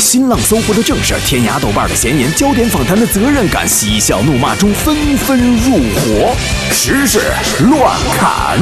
新浪、搜狐的正事，天涯、豆瓣的闲言，焦点访谈的责任感，嬉笑怒骂中纷纷入伙，时事乱砍。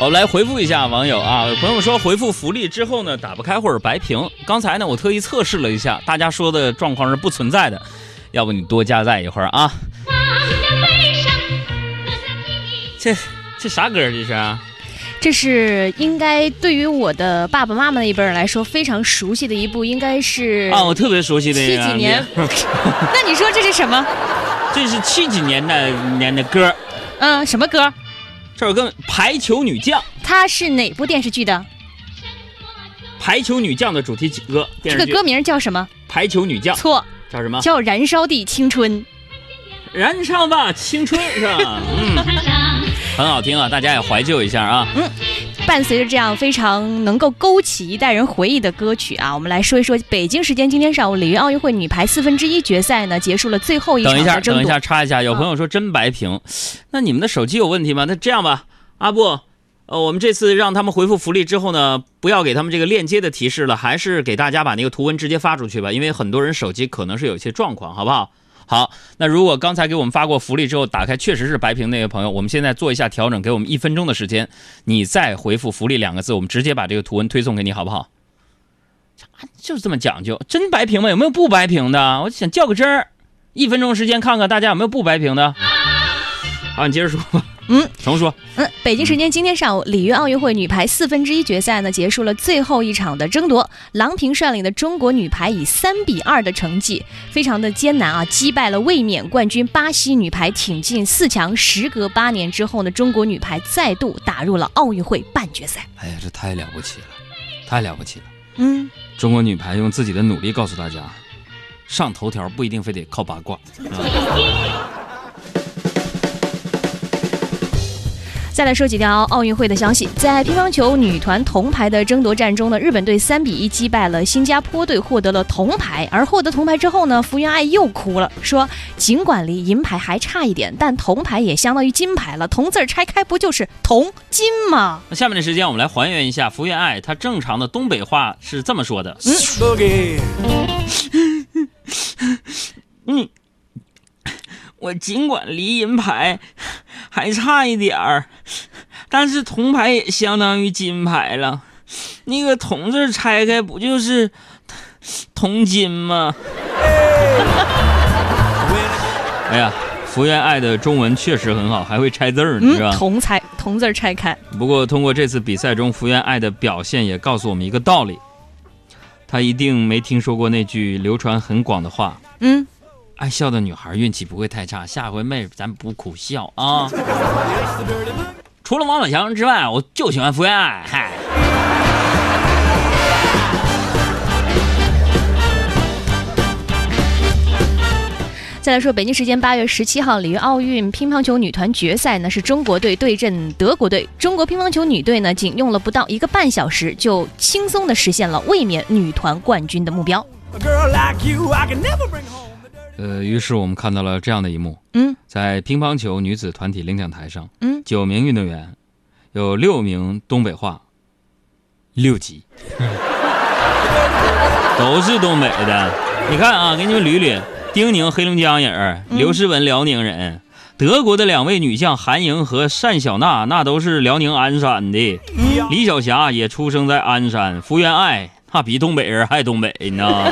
我们来回复一下网友啊，有朋友说回复福利之后呢打不开或者白屏。刚才呢我特意测试了一下，大家说的状况是不存在的，要不你多加载一会儿啊。这这啥歌这是？这是应该对于我的爸爸妈妈那一辈人来说非常熟悉的一部，应该是啊，我特别熟悉的七几年。那你说这是什么？这是七几年的年的歌。嗯，什么歌？这首歌《排球女将》。它是哪部电视剧的？《排球女将》的主题曲歌。这个歌名叫什么？排球女将。错。叫什么？叫《燃烧的青春》。燃烧吧，青春，是吧？嗯。很好听啊，大家也怀旧一下啊。嗯，伴随着这样非常能够勾起一代人回忆的歌曲啊，我们来说一说北京时间今天上午里约奥运会女排四分之一决赛呢结束了最后一场等一下，等一下，插一下，有朋友说真白屏，那你们的手机有问题吗？那这样吧，阿布，呃，我们这次让他们回复福利之后呢，不要给他们这个链接的提示了，还是给大家把那个图文直接发出去吧，因为很多人手机可能是有一些状况，好不好？好，那如果刚才给我们发过福利之后打开确实是白屏那位朋友，我们现在做一下调整，给我们一分钟的时间，你再回复“福利”两个字，我们直接把这个图文推送给你，好不好？就是这么讲究，真白屏吗？有没有不白屏的？我想较个真儿，一分钟时间看看大家有没有不白屏的。好，你接着说吧。嗯，重说。嗯，北京时间今天上午，里约奥运会女排四分之一决赛呢结束了最后一场的争夺。郎平率领的中国女排以三比二的成绩，非常的艰难啊，击败了卫冕冠军巴西女排，挺进四强。时隔八年之后呢，中国女排再度打入了奥运会半决赛。哎呀，这太了不起了，太了不起了。嗯，中国女排用自己的努力告诉大家，上头条不一定非得靠八卦。再来说几条奥运会的消息，在乒乓球女团铜牌的争夺战中呢，日本队三比一击败了新加坡队，获得了铜牌。而获得铜牌之后呢，福原爱又哭了，说尽管离银牌还差一点，但铜牌也相当于金牌了。铜字拆开不就是铜金吗？那下面的时间我们来还原一下福原爱她正常的东北话是这么说的。嗯，我尽管离银牌。还差一点儿，但是铜牌也相当于金牌了。那个“铜”字拆开不就是铜金吗？哎呀，福原爱的中文确实很好，还会拆字儿呢，是吧？铜拆“铜”字拆开。不过通过这次比赛中福原爱的表现，也告诉我们一个道理：他一定没听说过那句流传很广的话。嗯。爱笑的女孩运气不会太差，下回妹咱不苦笑啊！除了王宝强之外，我就喜欢福原爱。嗨。再来说，北京时间八月十七号，里约奥运乒乓球女团决赛呢，是中国队对阵德国队。中国乒乓球女队呢，仅用了不到一个半小时，就轻松的实现了卫冕女团冠军的目标。呃，于是我们看到了这样的一幕。嗯，在乒乓球女子团体领奖台上，嗯，九名运动员，有六名东北话，六级，都是东北的。你看啊，给你们捋捋：丁宁黑龙江人，刘诗雯辽宁人，德国的两位女将韩莹和单小娜，那都是辽宁鞍山的。李晓霞也出生在鞍山，福原爱那比东北人还东北呢。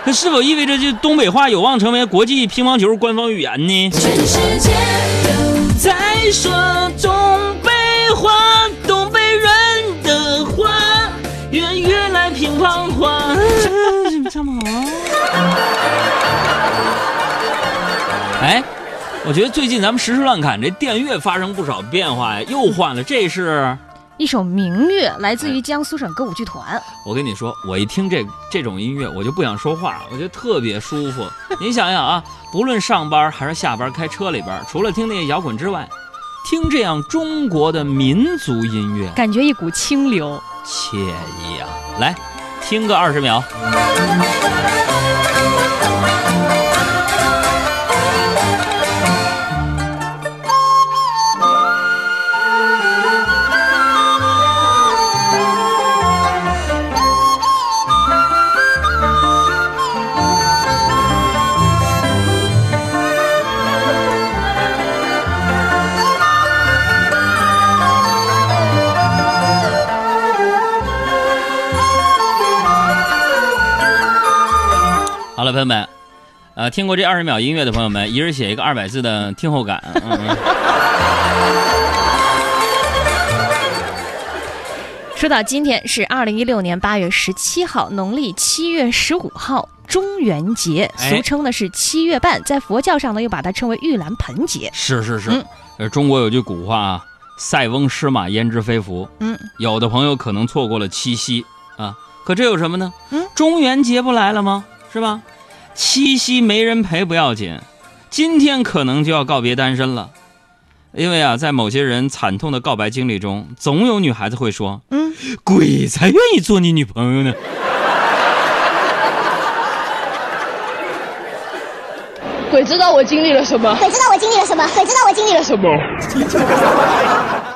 那是否意味着这东北话有望成为国际乒乓球官方语言呢？全世界都在说东北话，东北人的话，圆月来乒乓话。唱不好。哎，我觉得最近咱们时时乱侃这电乐发生不少变化呀，又换了，这是。一首明月来自于江苏省歌舞剧团。我跟你说，我一听这这种音乐，我就不想说话，我觉得特别舒服。你想想啊，不论上班还是下班开车里边，除了听那些摇滚之外，听这样中国的民族音乐，感觉一股清流，惬意啊！来，听个二十秒。了，朋友们。呃，听过这二十秒音乐的朋友们，一人写一个二百字的听后感。嗯嗯。说到今天是二零一六年八月十七号，农历七月十五号，中元节，哎俗称的是七月半，在佛教上呢又把它称为玉兰盆节。是是是嗯，呃，中国有句古话啊，“塞翁失马，焉知非福”。嗯，有的朋友可能错过了七夕啊，可这有什么呢？嗯，中元节不来了吗？是吧？七夕没人陪不要紧，今天可能就要告别单身了。因为啊，在某些人惨痛的告白经历中，总有女孩子会说嗯，：“鬼才愿意做你女朋友呢。鬼知道我经历了什么？鬼知道我经历了什么？鬼知道我经历了什么？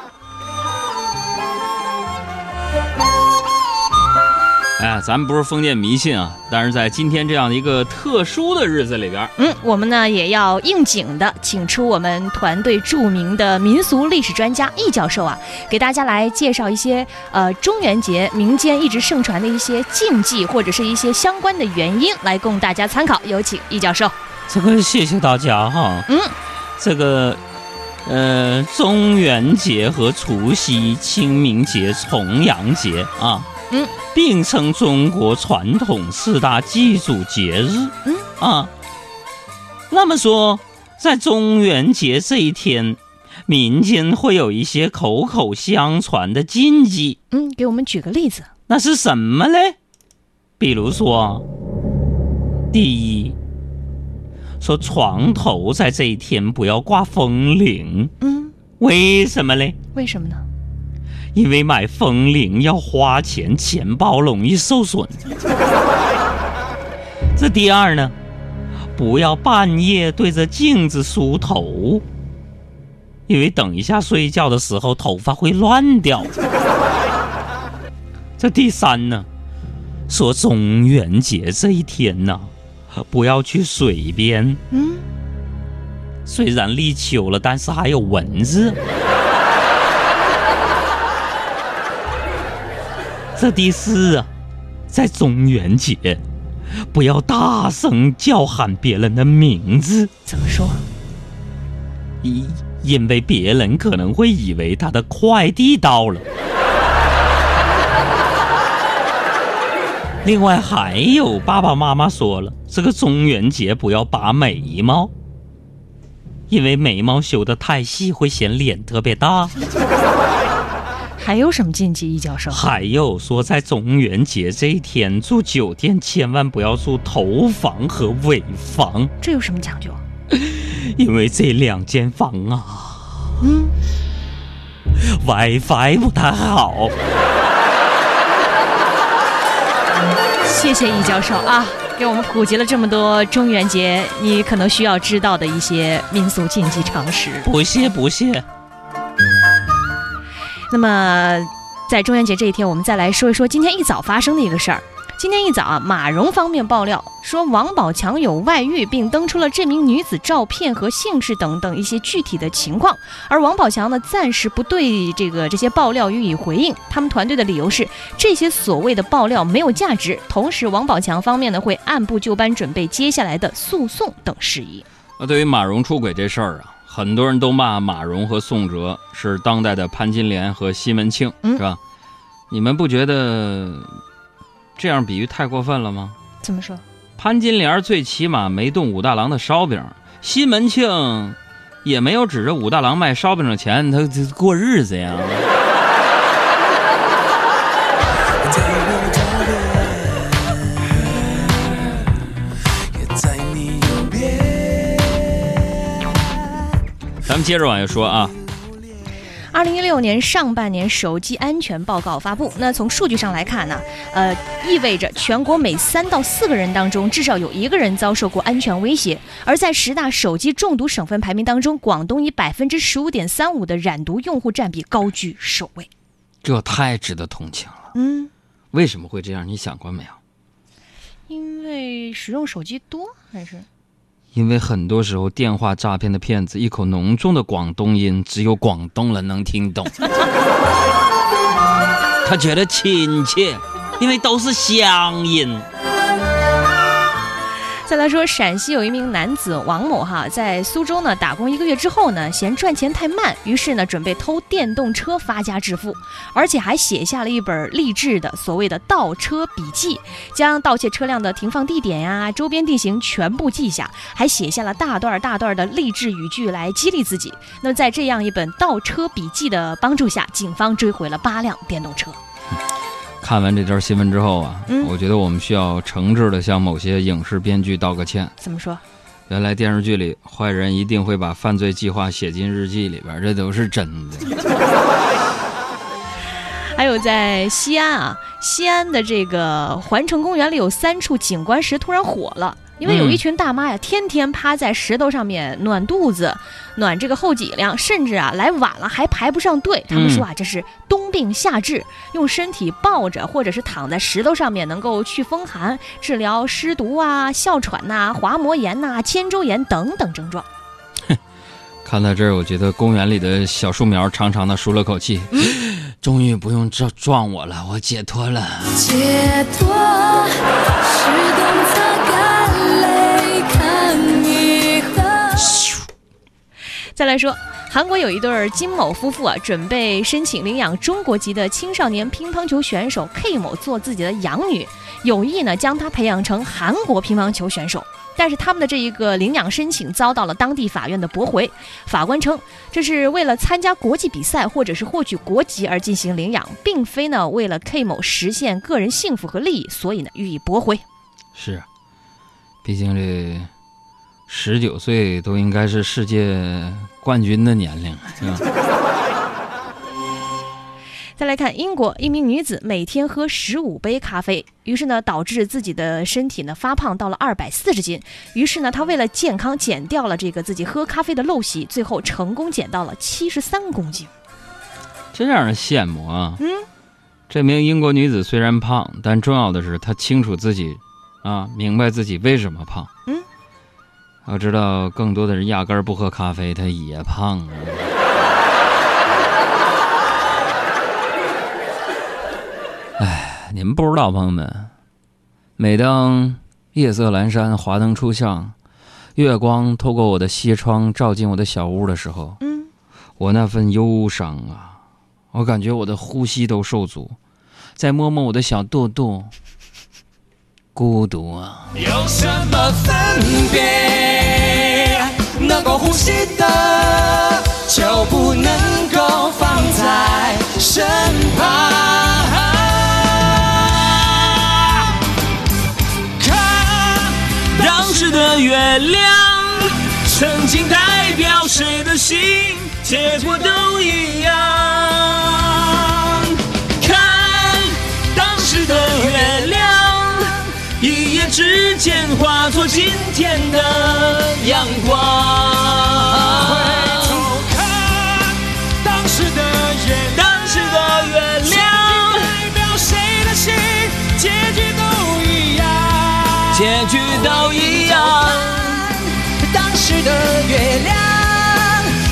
哎呀，咱们不是封建迷信啊，但是在今天这样的一个特殊的日子里边，嗯，我们呢也要应景的请出我们团队著名的民俗历史专家易教授啊，给大家来介绍一些呃中元节民间一直盛传的一些禁忌或者是一些相关的原因，来供大家参考。有请易教授。这个谢谢大家哈。嗯，这个呃，中元节和除夕、清明节、重阳节啊，嗯，并称中国传统四大祭祖节日。嗯啊，那么说，在中元节这一天，民间会有一些口口相传的禁忌，嗯，给我们举个例子。那是什么嘞？比如说，第一，说床头在这一天不要挂风铃，嗯，为什么嘞？为什么呢？因为买风铃要花钱，钱包容易受损。这第二呢，不要半夜对着镜子梳头，因为等一下睡觉的时候头发会乱掉。这第三呢，说中元节这一天呢，不要去水边，嗯，虽然立秋了，但是还有蚊子。这第四啊，在中元节，不要大声叫喊别人的名字，怎么说？因因为别人可能会以为他的快递到了。另外还有爸爸妈妈说了，这个中元节不要拔眉毛，因为眉毛修得太细会显脸特别大。还有什么禁忌？易教授？还有说，在中元节这一天住酒店，千万不要住头房和尾房，这有什么讲究？因为这两间房啊嗯，，WiFi 不太好。谢谢易教授啊，给我们普及了这么多中元节你可能需要知道的一些民俗禁忌常识。不谢不谢。那么，在中元节这一天，我们再来说一说今天一早发生的一个事儿。今天一早啊，马蓉方面爆料说王宝强有外遇，并登出了这名女子照片和姓氏等等一些具体的情况。而王宝强呢，暂时不对这个这些爆料予以回应。他们团队的理由是，这些所谓的爆料没有价值。同时，王宝强方面呢，会按部就班准备接下来的诉讼等事宜。那对于马蓉出轨这事儿啊，很多人都骂马蓉和宋哲是当代的潘金莲和西门庆，嗯是吧？你们不觉得这样比喻太过分了吗？怎么说？潘金莲最起码没动武大郎的烧饼，西门庆也没有指着武大郎卖烧饼的钱，他他过日子呀。咱们接着往下说啊，二零一六年上半年手机安全报告发布。那从数据上来看呢，呃，意味着全国每三到四个人当中，至少有一个人遭受过安全威胁。而在十大手机中毒省份排名当中，广东以百分之十五点三五的染毒用户占比高居首位。这太值得同情了。嗯，为什么会这样？你想过没有？因为使用手机多还是？因为很多时候电话诈骗的骗子一口浓重的广东音，只有广东人能听懂。他觉得亲切，因为都是乡音。再来说，陕西有一名男子王某哈，在苏州呢打工一个月之后呢，嫌赚钱太慢，于是呢准备偷电动车发家致富，而且还写下了一本励志的所谓的盗车笔记，将盗窃车辆的停放地点呀、周边地形全部记下，还写下了大段大段的励志语句来激励自己。那么在这样一本盗车笔记的帮助下，警方追回了八辆电动车。看完这条新闻之后啊，嗯我觉得我们需要诚挚的向某些影视编剧道个歉。怎么说？原来电视剧里坏人一定会把犯罪计划写进日记里边，这都是真的。还有在西安啊，西安的这个环城公园里有三处景观石突然火了。因为有一群大妈呀，天天趴在石头上面暖肚子、暖这个后脊梁，甚至啊来晚了还排不上队。他们说啊，这是冬病夏治，用身体抱着或者是躺在石头上面，能够去风寒、治疗湿毒啊、哮喘呐、滑膜炎呐、肩周炎等等症状。看到这儿，我觉得公园里的小树苗长长的舒了口气，终于不用撞撞我了，我解脱了。解脱来说，韩国有一对金某夫妇啊，准备申请领养中国籍的青少年乒乓球选手 K 某做自己的养女，有意呢将他培养成韩国乒乓球选手。但是他们的这一个领养申请遭到了当地法院的驳回。法官称，这是为了参加国际比赛或者是获取国籍而进行领养，并非呢为了 K 某实现个人幸福和利益，所以呢予以驳回。是，毕竟这十九岁都应该是世界冠军的年龄，是吧？再来看英国，一名女子每天喝十五杯咖啡，于是呢导致自己的身体呢发胖到了二百四十斤。于是呢，她为了健康减掉了这个自己喝咖啡的陋习，最后成功减到了七十三公斤。真让人羡慕啊！嗯，这名英国女子虽然胖，但重要的是她清楚自己，啊，明白自己为什么胖。嗯，要知道，更多的人压根儿不喝咖啡，他也胖啊。哎，你们不知道，朋友们，每当夜色阑珊，华灯初上，月光透过我的西窗照进我的小屋的时候，嗯，我那份忧伤啊，我感觉我的呼吸都受阻。再摸摸我的小肚肚，孤独啊！有什么分别？能够呼吸的就不能够放在身旁。看当时的月亮，曾经代表谁的心，结果都一样。时间化作今天的阳光。回头看当时的月亮，当时的月亮，代表谁的心，结局都一样，结局都一样。当时的月亮，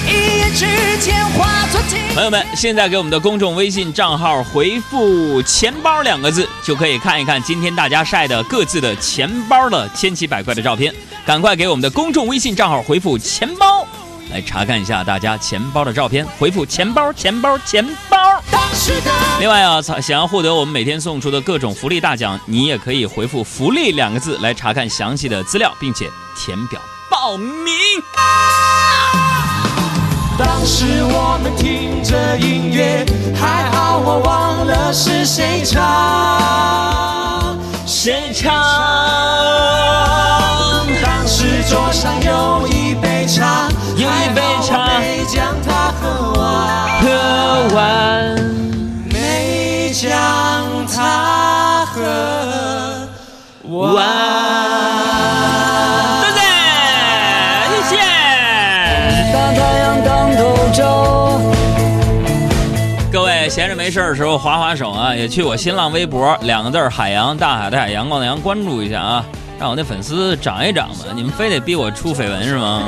一夜之间化。朋友们，现在给我们的公众微信账号回复“钱包”两个字，就可以看一看今天大家晒的各自的钱包的千奇百怪的照片。赶快给我们的公众微信账号回复“钱包”，来查看一下大家钱包的照片。回复“钱包”，钱包，钱包。另外啊，想想要获得我们每天送出的各种福利大奖，你也可以回复“福利”两个字来查看详细的资料，并且填表报名。当时我们听着音乐，还好我忘了是谁唱，谁唱。当时桌上有一杯茶，有一杯茶，没将它喝完，喝完。没将它喝完。各位闲着没事儿的时候划划手啊，也去我新浪微博两个字儿海洋大海的海阳光的阳关注一下啊，让我那粉丝涨一涨吧。你们非得逼我出绯闻是吗？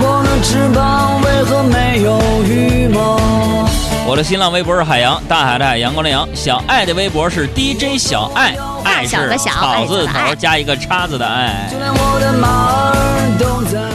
我的翅膀为何没有羽毛？我的新浪微博是海洋，大海的海，阳光的阳。小爱的微博是 DJ 小爱，爱是小的小草字头加一个叉子的爱。就连我的马儿都在。